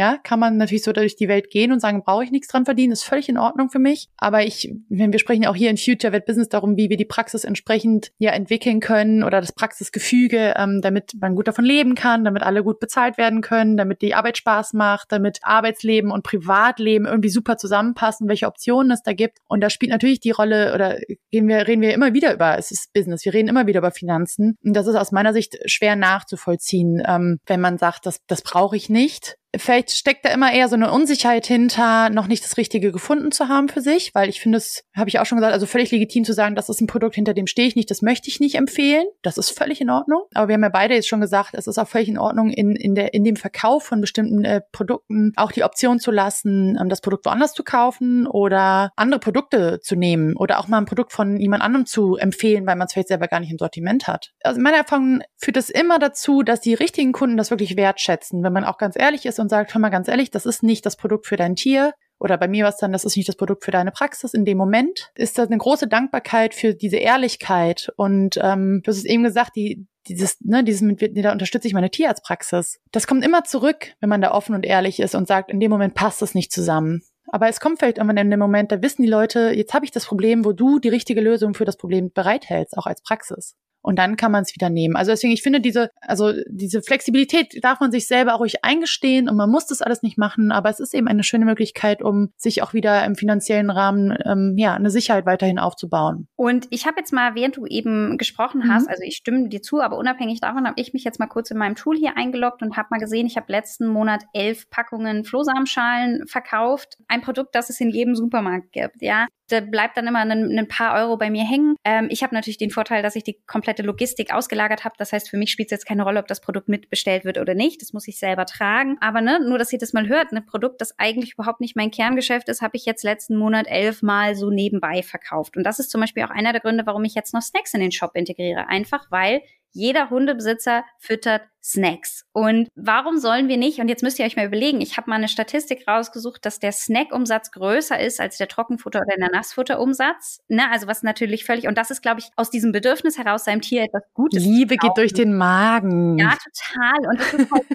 Ja, kann man natürlich so durch die Welt gehen und sagen, brauche ich nichts dran verdienen, ist völlig in Ordnung für mich. Aber ich, wir sprechen ja auch hier in Future Vet Business darum, wie wir die Praxis entsprechend ja entwickeln können oder das Praxisgefüge, ähm, damit man gut davon leben kann, damit alle gut bezahlt werden können, damit die Arbeit Spaß macht, damit Arbeitsleben und Privatleben irgendwie super zusammenpassen, welche Optionen es da gibt. Und da spielt natürlich die Rolle oder gehen wir, reden wir immer wieder über, es ist Business, wir reden immer wieder über Finanzen. Und das ist aus meiner Sicht schwer nachzuvollziehen, ähm, wenn man sagt, das, das brauche ich nicht vielleicht steckt da immer eher so eine Unsicherheit hinter, noch nicht das Richtige gefunden zu haben für sich, weil ich finde es, habe ich auch schon gesagt, also völlig legitim zu sagen, das ist ein Produkt, hinter dem stehe ich nicht, das möchte ich nicht empfehlen. Das ist völlig in Ordnung. Aber wir haben ja beide jetzt schon gesagt, es ist auch völlig in Ordnung, in, in, der, in dem Verkauf von bestimmten äh, Produkten auch die Option zu lassen, ähm, das Produkt woanders zu kaufen oder andere Produkte zu nehmen oder auch mal ein Produkt von jemand anderem zu empfehlen, weil man es vielleicht selber gar nicht im Sortiment hat. Also meine Erfahrung führt es immer dazu, dass die richtigen Kunden das wirklich wertschätzen, wenn man auch ganz ehrlich ist und sagt, hör mal ganz ehrlich, das ist nicht das Produkt für dein Tier. Oder bei mir war es dann, das ist nicht das Produkt für deine Praxis. In dem Moment ist das eine große Dankbarkeit für diese Ehrlichkeit. Und ähm, du hast es eben gesagt, die, dieses, ne, dieses mit, da unterstütze ich meine Tierarztpraxis. Das kommt immer zurück, wenn man da offen und ehrlich ist und sagt, in dem Moment passt es nicht zusammen. Aber es kommt vielleicht irgendwann in dem Moment, da wissen die Leute, jetzt habe ich das Problem, wo du die richtige Lösung für das Problem bereithältst, auch als Praxis und dann kann man es wieder nehmen. Also deswegen, ich finde diese, also diese Flexibilität darf man sich selber auch ruhig eingestehen und man muss das alles nicht machen, aber es ist eben eine schöne Möglichkeit, um sich auch wieder im finanziellen Rahmen ähm, ja eine Sicherheit weiterhin aufzubauen. Und ich habe jetzt mal, während du eben gesprochen hast, mhm. also ich stimme dir zu, aber unabhängig davon habe ich mich jetzt mal kurz in meinem Tool hier eingeloggt und habe mal gesehen, ich habe letzten Monat elf Packungen Flohsamenschalen verkauft. Ein Produkt, das es in jedem Supermarkt gibt, ja da bleibt dann immer ein, ein paar Euro bei mir hängen. Ähm, ich habe natürlich den Vorteil, dass ich die komplette Logistik ausgelagert habe. Das heißt, für mich spielt es jetzt keine Rolle, ob das Produkt mitbestellt wird oder nicht. Das muss ich selber tragen. Aber ne, nur, dass ihr das mal hört, ein Produkt, das eigentlich überhaupt nicht mein Kerngeschäft ist, habe ich jetzt letzten Monat elfmal so nebenbei verkauft. Und das ist zum Beispiel auch einer der Gründe, warum ich jetzt noch Snacks in den Shop integriere. Einfach weil jeder Hundebesitzer füttert Snacks. Und warum sollen wir nicht, und jetzt müsst ihr euch mal überlegen, ich habe mal eine Statistik rausgesucht, dass der Snack-Umsatz größer ist als der Trockenfutter- oder der Nassfutterumsatz. Ne? Also was natürlich völlig, und das ist, glaube ich, aus diesem Bedürfnis heraus, seinem Tier etwas Gutes. Liebe geht durch den Magen. Ja, total. Und das ist halt so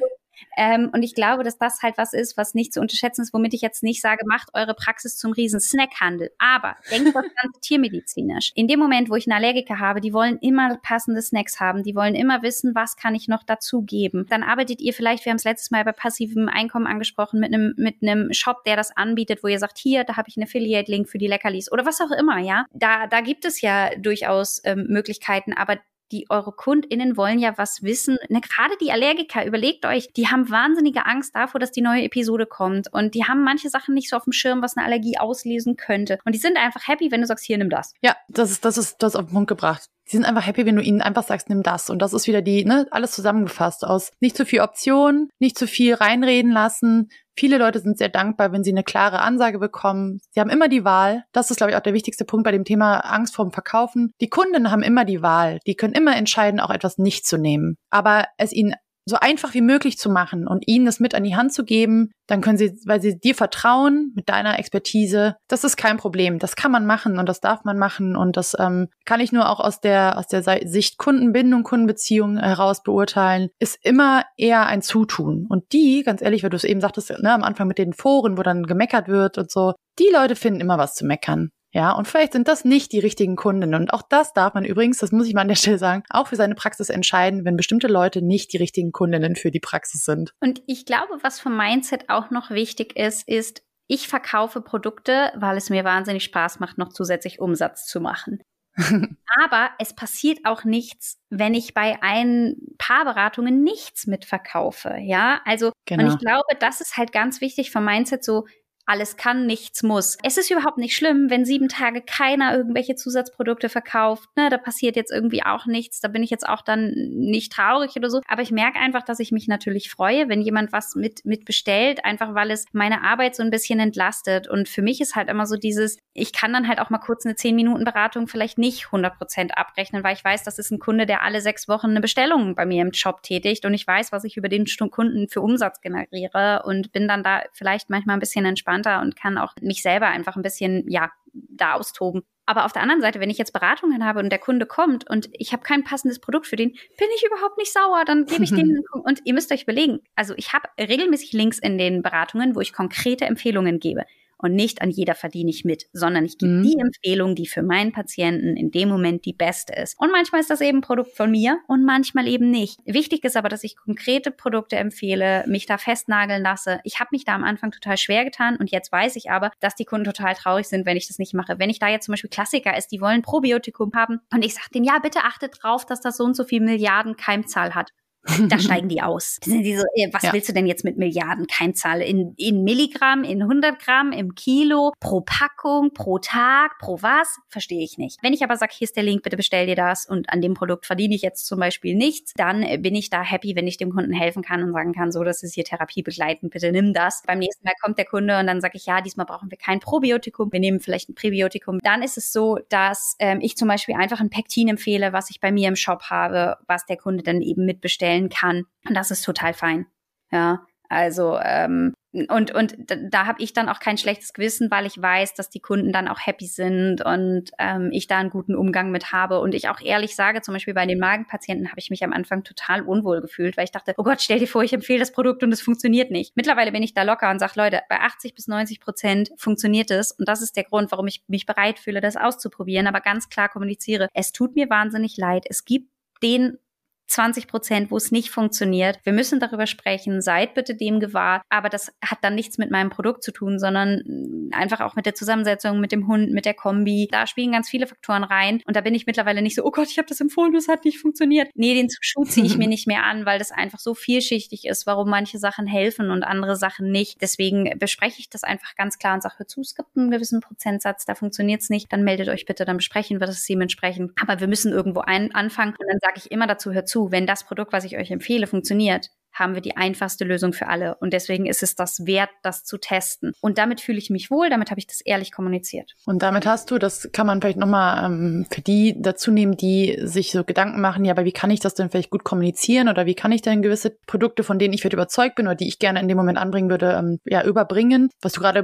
ähm, und ich glaube, dass das halt was ist, was nicht zu unterschätzen ist, womit ich jetzt nicht sage, macht eure Praxis zum riesen Snackhandel. Aber denkt das Ganze tiermedizinisch. In dem Moment, wo ich einen Allergiker habe, die wollen immer passende Snacks haben, die wollen immer wissen, was kann ich noch dazugeben. Dann arbeitet ihr vielleicht, wir haben es letztes Mal bei passivem Einkommen angesprochen, mit einem mit einem Shop, der das anbietet, wo ihr sagt, hier, da habe ich einen Affiliate-Link für die Leckerlis oder was auch immer, ja. Da, da gibt es ja durchaus ähm, Möglichkeiten, aber die eure KundInnen wollen ja was wissen. Ne, gerade die Allergiker, überlegt euch, die haben wahnsinnige Angst davor, dass die neue Episode kommt. Und die haben manche Sachen nicht so auf dem Schirm, was eine Allergie auslesen könnte. Und die sind einfach happy, wenn du sagst, hier, nimm das. Ja, das ist, das ist, das auf den Punkt gebracht. Die sind einfach happy, wenn du ihnen einfach sagst, nimm das. Und das ist wieder die, ne, alles zusammengefasst aus nicht zu viel Optionen, nicht zu viel reinreden lassen, Viele Leute sind sehr dankbar, wenn sie eine klare Ansage bekommen. Sie haben immer die Wahl. Das ist, glaube ich, auch der wichtigste Punkt bei dem Thema Angst vorm Verkaufen. Die Kunden haben immer die Wahl. Die können immer entscheiden, auch etwas nicht zu nehmen. Aber es ihnen so einfach wie möglich zu machen und ihnen das mit an die Hand zu geben, dann können sie, weil sie dir vertrauen mit deiner Expertise, das ist kein Problem. Das kann man machen und das darf man machen und das ähm, kann ich nur auch aus der aus der Sicht Kundenbindung, Kundenbeziehung heraus beurteilen, ist immer eher ein Zutun. Und die, ganz ehrlich, weil du es eben sagtest, ne, am Anfang mit den Foren, wo dann gemeckert wird und so, die Leute finden immer was zu meckern. Ja, und vielleicht sind das nicht die richtigen Kundinnen. Und auch das darf man übrigens, das muss ich mal an der Stelle sagen, auch für seine Praxis entscheiden, wenn bestimmte Leute nicht die richtigen Kundinnen für die Praxis sind. Und ich glaube, was vom Mindset auch noch wichtig ist, ist, ich verkaufe Produkte, weil es mir wahnsinnig Spaß macht, noch zusätzlich Umsatz zu machen. Aber es passiert auch nichts, wenn ich bei ein paar Beratungen nichts mitverkaufe. Ja, also, genau. und ich glaube, das ist halt ganz wichtig vom Mindset so, alles kann, nichts muss. Es ist überhaupt nicht schlimm, wenn sieben Tage keiner irgendwelche Zusatzprodukte verkauft. Ne, da passiert jetzt irgendwie auch nichts. Da bin ich jetzt auch dann nicht traurig oder so. Aber ich merke einfach, dass ich mich natürlich freue, wenn jemand was mit, mit bestellt, einfach weil es meine Arbeit so ein bisschen entlastet. Und für mich ist halt immer so dieses, ich kann dann halt auch mal kurz eine 10 Minuten Beratung vielleicht nicht 100 Prozent abrechnen, weil ich weiß, das ist ein Kunde, der alle sechs Wochen eine Bestellung bei mir im Shop tätigt und ich weiß, was ich über den Kunden für Umsatz generiere und bin dann da vielleicht manchmal ein bisschen entspannter und kann auch mich selber einfach ein bisschen, ja, da austoben. Aber auf der anderen Seite, wenn ich jetzt Beratungen habe und der Kunde kommt und ich habe kein passendes Produkt für den, bin ich überhaupt nicht sauer. Dann gebe ich den und ihr müsst euch überlegen. Also ich habe regelmäßig Links in den Beratungen, wo ich konkrete Empfehlungen gebe und nicht an jeder verdiene ich mit, sondern ich gebe mhm. die Empfehlung, die für meinen Patienten in dem Moment die beste ist. Und manchmal ist das eben ein Produkt von mir und manchmal eben nicht. Wichtig ist aber, dass ich konkrete Produkte empfehle, mich da festnageln lasse. Ich habe mich da am Anfang total schwer getan und jetzt weiß ich aber, dass die Kunden total traurig sind, wenn ich das nicht mache. Wenn ich da jetzt zum Beispiel Klassiker ist, die wollen Probiotikum haben und ich sage denen, ja, bitte achtet drauf, dass das so und so viel Milliarden Keimzahl hat da steigen die aus. sind die so, äh, was ja. willst du denn jetzt mit Milliarden Keimzahl? In, in Milligramm, in 100 Gramm, im Kilo, pro Packung, pro Tag, pro was? Verstehe ich nicht. Wenn ich aber sage, hier ist der Link, bitte bestell dir das und an dem Produkt verdiene ich jetzt zum Beispiel nichts, dann äh, bin ich da happy, wenn ich dem Kunden helfen kann und sagen kann, so, das ist hier Therapie begleitend, bitte nimm das. Beim nächsten Mal kommt der Kunde und dann sage ich, ja, diesmal brauchen wir kein Probiotikum, wir nehmen vielleicht ein Präbiotikum. Dann ist es so, dass ähm, ich zum Beispiel einfach ein Pektin empfehle, was ich bei mir im Shop habe, was der Kunde dann eben mitbestellen erstellen kann. Und das ist total fein. Ja, also ähm, und und da habe ich dann auch kein schlechtes Gewissen, weil ich weiß, dass die Kunden dann auch happy sind und ähm, ich da einen guten Umgang mit habe und ich auch ehrlich sage, zum Beispiel bei den Magenpatienten habe ich mich am Anfang total unwohl gefühlt, weil ich dachte, oh Gott, stell dir vor, ich empfehle das Produkt und es funktioniert nicht. Mittlerweile bin ich da locker und sage, Leute, bei 80 bis 90 Prozent funktioniert es und das ist der Grund, warum ich mich bereit fühle, das auszuprobieren, aber ganz klar kommuniziere, es tut mir wahnsinnig leid, es gibt den 20 Prozent, wo es nicht funktioniert. Wir müssen darüber sprechen. Seid bitte dem gewahr. Aber das hat dann nichts mit meinem Produkt zu tun, sondern einfach auch mit der Zusammensetzung, mit dem Hund, mit der Kombi. Da spielen ganz viele Faktoren rein. Und da bin ich mittlerweile nicht so, oh Gott, ich habe das empfohlen, das hat nicht funktioniert. Nee, den Schuh ziehe ich mir nicht mehr an, weil das einfach so vielschichtig ist, warum manche Sachen helfen und andere Sachen nicht. Deswegen bespreche ich das einfach ganz klar und sage, hör zu, es gibt einen gewissen Prozentsatz, da funktioniert es nicht. Dann meldet euch bitte, dann besprechen wir das dementsprechend. Aber wir müssen irgendwo ein anfangen. Und dann sage ich immer dazu, hör zu, zu, wenn das Produkt, was ich euch empfehle, funktioniert, haben wir die einfachste Lösung für alle. Und deswegen ist es das wert, das zu testen. Und damit fühle ich mich wohl, damit habe ich das ehrlich kommuniziert. Und damit hast du, das kann man vielleicht nochmal ähm, für die dazu nehmen, die sich so Gedanken machen, ja, aber wie kann ich das denn vielleicht gut kommunizieren oder wie kann ich denn gewisse Produkte, von denen ich vielleicht überzeugt bin oder die ich gerne in dem Moment anbringen würde, ähm, ja, überbringen? Was du gerade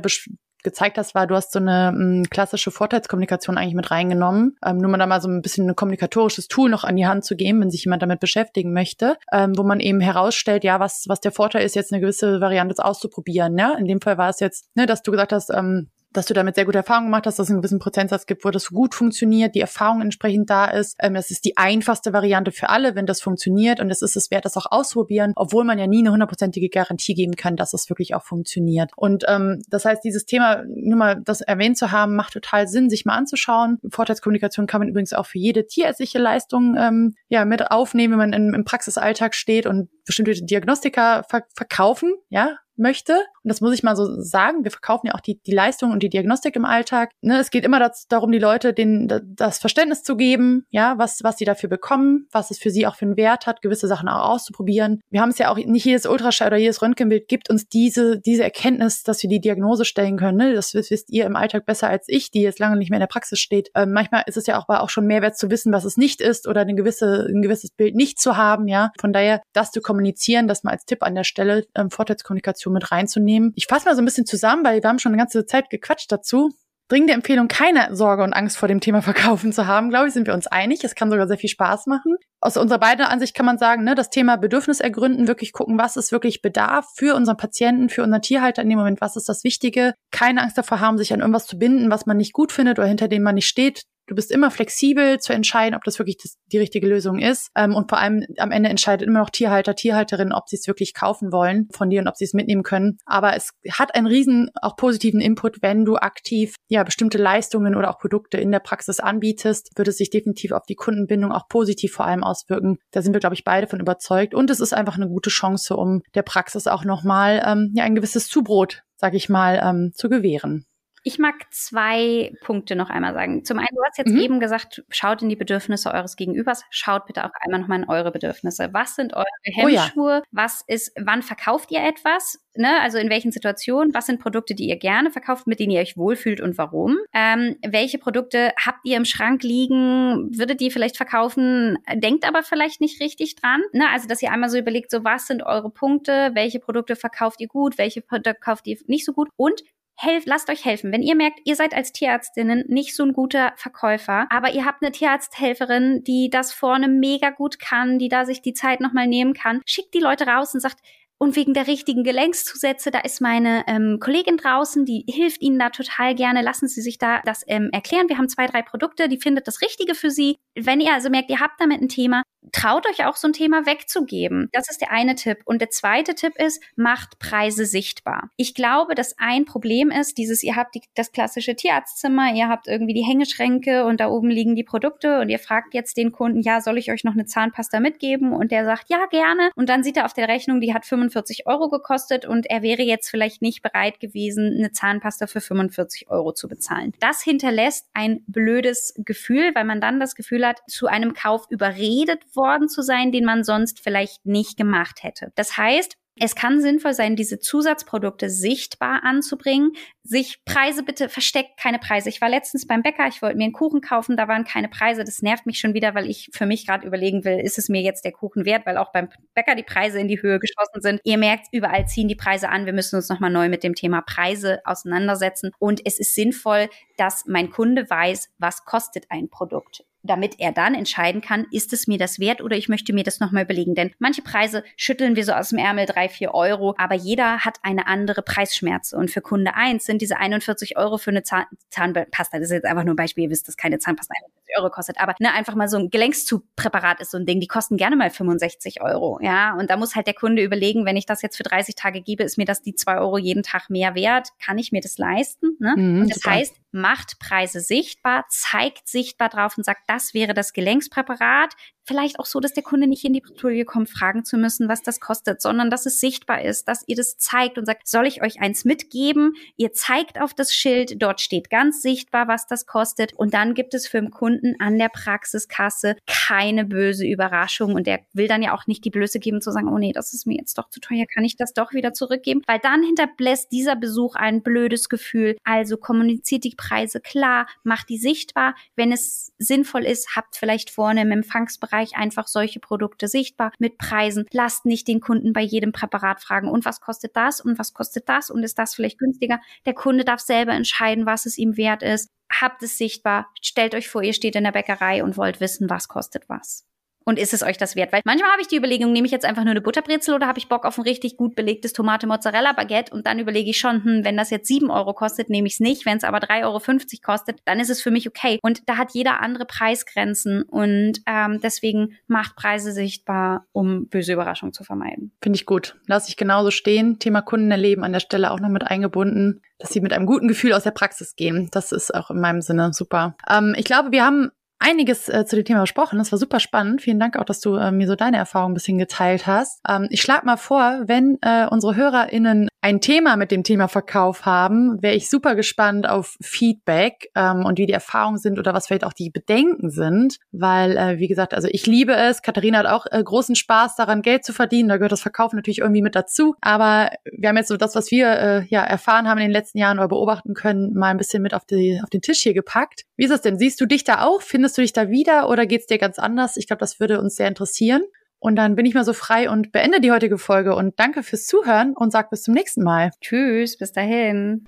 gezeigt hast, war, du hast so eine m, klassische Vorteilskommunikation eigentlich mit reingenommen. Ähm, nur mal da mal so ein bisschen ein kommunikatorisches Tool noch an die Hand zu geben, wenn sich jemand damit beschäftigen möchte, ähm, wo man eben herausstellt, ja, was, was der Vorteil ist, jetzt eine gewisse Variante auszuprobieren. Ja? In dem Fall war es jetzt, ne, dass du gesagt hast, ähm, dass du damit sehr gute Erfahrungen gemacht hast, dass es einen gewissen Prozentsatz gibt, wo das gut funktioniert, die Erfahrung entsprechend da ist. Ähm, das ist die einfachste Variante für alle, wenn das funktioniert. Und es ist es wert, das auch auszuprobieren, obwohl man ja nie eine hundertprozentige Garantie geben kann, dass es wirklich auch funktioniert. Und ähm, das heißt, dieses Thema, nur mal das erwähnt zu haben, macht total Sinn, sich mal anzuschauen. Vorteilskommunikation kann man übrigens auch für jede tierärztliche Leistung ähm, ja mit aufnehmen, wenn man in, im Praxisalltag steht und bestimmte Diagnostika ver verkaufen, ja, möchte. Und das muss ich mal so sagen. Wir verkaufen ja auch die, die Leistung und die Diagnostik im Alltag. Ne, es geht immer das, darum, die Leute denen das Verständnis zu geben, ja, was, was sie dafür bekommen, was es für sie auch für einen Wert hat, gewisse Sachen auch auszuprobieren. Wir haben es ja auch, nicht jedes Ultraschall oder jedes Röntgenbild gibt uns diese, diese Erkenntnis, dass wir die Diagnose stellen können. Ne? Das wisst ihr im Alltag besser als ich, die jetzt lange nicht mehr in der Praxis steht. Ähm, manchmal ist es ja auch, auch schon Mehrwert zu wissen, was es nicht ist oder eine gewisse, ein gewisses Bild nicht zu haben, ja. Von daher, das zu kommunizieren, das mal als Tipp an der Stelle, ähm, Vorteilskommunikation mit reinzunehmen. Ich fasse mal so ein bisschen zusammen, weil wir haben schon eine ganze Zeit gequatscht dazu. Dringende Empfehlung, keine Sorge und Angst vor dem Thema Verkaufen zu haben, glaube ich, sind wir uns einig. Es kann sogar sehr viel Spaß machen. Aus unserer beiden Ansicht kann man sagen, ne, das Thema Bedürfnis ergründen, wirklich gucken, was ist wirklich Bedarf für unseren Patienten, für unseren Tierhalter in dem Moment, was ist das Wichtige. Keine Angst davor haben, sich an irgendwas zu binden, was man nicht gut findet oder hinter dem man nicht steht. Du bist immer flexibel zu entscheiden, ob das wirklich das, die richtige Lösung ist. Ähm, und vor allem am Ende entscheidet immer noch Tierhalter, Tierhalterin, ob sie es wirklich kaufen wollen von dir und ob sie es mitnehmen können. Aber es hat einen riesen auch positiven Input, wenn du aktiv ja bestimmte Leistungen oder auch Produkte in der Praxis anbietest, wird es sich definitiv auf die Kundenbindung auch positiv vor allem auswirken. Da sind wir, glaube ich, beide von überzeugt. Und es ist einfach eine gute Chance, um der Praxis auch nochmal ähm, ja, ein gewisses Zubrot, sage ich mal, ähm, zu gewähren. Ich mag zwei Punkte noch einmal sagen. Zum einen, du hast jetzt mhm. eben gesagt, schaut in die Bedürfnisse eures Gegenübers, schaut bitte auch einmal nochmal in eure Bedürfnisse. Was sind eure Hemmschuhe? Oh ja. Was ist, wann verkauft ihr etwas? Ne? Also in welchen Situationen? Was sind Produkte, die ihr gerne verkauft, mit denen ihr euch wohlfühlt und warum? Ähm, welche Produkte habt ihr im Schrank liegen? Würdet ihr vielleicht verkaufen? Denkt aber vielleicht nicht richtig dran. Ne? Also, dass ihr einmal so überlegt, so was sind eure Punkte? Welche Produkte verkauft ihr gut? Welche Produkte kauft ihr nicht so gut? Und helft, lasst euch helfen. Wenn ihr merkt, ihr seid als Tierärztinnen nicht so ein guter Verkäufer, aber ihr habt eine Tierarzthelferin, die das vorne mega gut kann, die da sich die Zeit nochmal nehmen kann, schickt die Leute raus und sagt, und wegen der richtigen Gelenkszusätze, da ist meine ähm, Kollegin draußen, die hilft Ihnen da total gerne. Lassen Sie sich da das ähm, erklären. Wir haben zwei, drei Produkte, die findet das Richtige für Sie. Wenn ihr also merkt, ihr habt damit ein Thema, traut euch auch so ein Thema wegzugeben. Das ist der eine Tipp. Und der zweite Tipp ist, macht Preise sichtbar. Ich glaube, dass ein Problem ist, dieses, ihr habt die, das klassische Tierarztzimmer, ihr habt irgendwie die Hängeschränke und da oben liegen die Produkte und ihr fragt jetzt den Kunden, ja, soll ich euch noch eine Zahnpasta mitgeben? Und der sagt, ja, gerne. Und dann sieht er auf der Rechnung, die hat 45 Euro gekostet und er wäre jetzt vielleicht nicht bereit gewesen, eine Zahnpasta für 45 Euro zu bezahlen. Das hinterlässt ein blödes Gefühl, weil man dann das Gefühl hat, zu einem Kauf überredet worden zu sein, den man sonst vielleicht nicht gemacht hätte. Das heißt, es kann sinnvoll sein, diese Zusatzprodukte sichtbar anzubringen. Sich Preise bitte versteckt keine Preise. Ich war letztens beim Bäcker, ich wollte mir einen Kuchen kaufen, da waren keine Preise. Das nervt mich schon wieder, weil ich für mich gerade überlegen will, ist es mir jetzt der Kuchen wert, weil auch beim Bäcker die Preise in die Höhe geschossen sind. Ihr merkt, überall ziehen die Preise an. Wir müssen uns nochmal neu mit dem Thema Preise auseinandersetzen. Und es ist sinnvoll, dass mein Kunde weiß, was kostet ein Produkt damit er dann entscheiden kann, ist es mir das wert oder ich möchte mir das nochmal überlegen. Denn manche Preise schütteln wir so aus dem Ärmel, drei, vier Euro, aber jeder hat eine andere Preisschmerze. Und für Kunde eins sind diese 41 Euro für eine Zahn Zahnpasta, das ist jetzt einfach nur ein Beispiel, ihr wisst, dass keine Zahnpasta 41 Euro kostet, aber ne, einfach mal so ein Gelenkszugpräparat ist so ein Ding, die kosten gerne mal 65 Euro, ja, und da muss halt der Kunde überlegen, wenn ich das jetzt für 30 Tage gebe, ist mir das die zwei Euro jeden Tag mehr wert, kann ich mir das leisten, ne? Mhm, das super. heißt, macht Preise sichtbar, zeigt sichtbar drauf und sagt, das wäre das Gelenkspräparat, vielleicht auch so, dass der Kunde nicht in die Bredouille kommt, fragen zu müssen, was das kostet, sondern dass es sichtbar ist, dass ihr das zeigt und sagt, soll ich euch eins mitgeben? Ihr zeigt auf das Schild, dort steht ganz sichtbar, was das kostet und dann gibt es für den Kunden an der Praxiskasse keine böse Überraschung und der will dann ja auch nicht die Blöße geben zu sagen, oh nee, das ist mir jetzt doch zu teuer, kann ich das doch wieder zurückgeben? Weil dann hinterbläst dieser Besuch ein blödes Gefühl. Also kommuniziert die Preise klar, macht die sichtbar. Wenn es sinnvoll ist, habt vielleicht vorne im Empfangsbereich Bereich einfach solche Produkte sichtbar mit Preisen. Lasst nicht den Kunden bei jedem Präparat fragen, und was kostet das und was kostet das und ist das vielleicht günstiger? Der Kunde darf selber entscheiden, was es ihm wert ist. Habt es sichtbar. Stellt euch vor, ihr steht in der Bäckerei und wollt wissen, was kostet was. Und ist es euch das wert? Weil manchmal habe ich die Überlegung, nehme ich jetzt einfach nur eine Butterbrezel oder habe ich Bock auf ein richtig gut belegtes Tomate-Mozzarella-Baguette? Und dann überlege ich schon, hm, wenn das jetzt sieben Euro kostet, nehme ich es nicht. Wenn es aber drei Euro kostet, dann ist es für mich okay. Und da hat jeder andere Preisgrenzen. Und ähm, deswegen macht Preise sichtbar, um böse Überraschungen zu vermeiden. Finde ich gut. Lass ich genauso stehen. Thema Kundenerleben an der Stelle auch noch mit eingebunden, dass sie mit einem guten Gefühl aus der Praxis gehen. Das ist auch in meinem Sinne super. Ähm, ich glaube, wir haben einiges äh, zu dem Thema besprochen. Das war super spannend. Vielen Dank auch, dass du äh, mir so deine Erfahrungen ein bisschen geteilt hast. Ähm, ich schlage mal vor, wenn äh, unsere HörerInnen ein Thema mit dem Thema Verkauf haben, wäre ich super gespannt auf Feedback ähm, und wie die Erfahrungen sind oder was vielleicht auch die Bedenken sind. Weil, äh, wie gesagt, also ich liebe es. Katharina hat auch äh, großen Spaß daran, Geld zu verdienen. Da gehört das Verkaufen natürlich irgendwie mit dazu. Aber wir haben jetzt so das, was wir äh, ja erfahren haben in den letzten Jahren oder beobachten können, mal ein bisschen mit auf, die, auf den Tisch hier gepackt. Wie ist das denn? Siehst du dich da auch? Findest du dich da wieder oder geht's dir ganz anders? Ich glaube, das würde uns sehr interessieren. Und dann bin ich mal so frei und beende die heutige Folge und danke fürs Zuhören und sag bis zum nächsten Mal. Tschüss, bis dahin.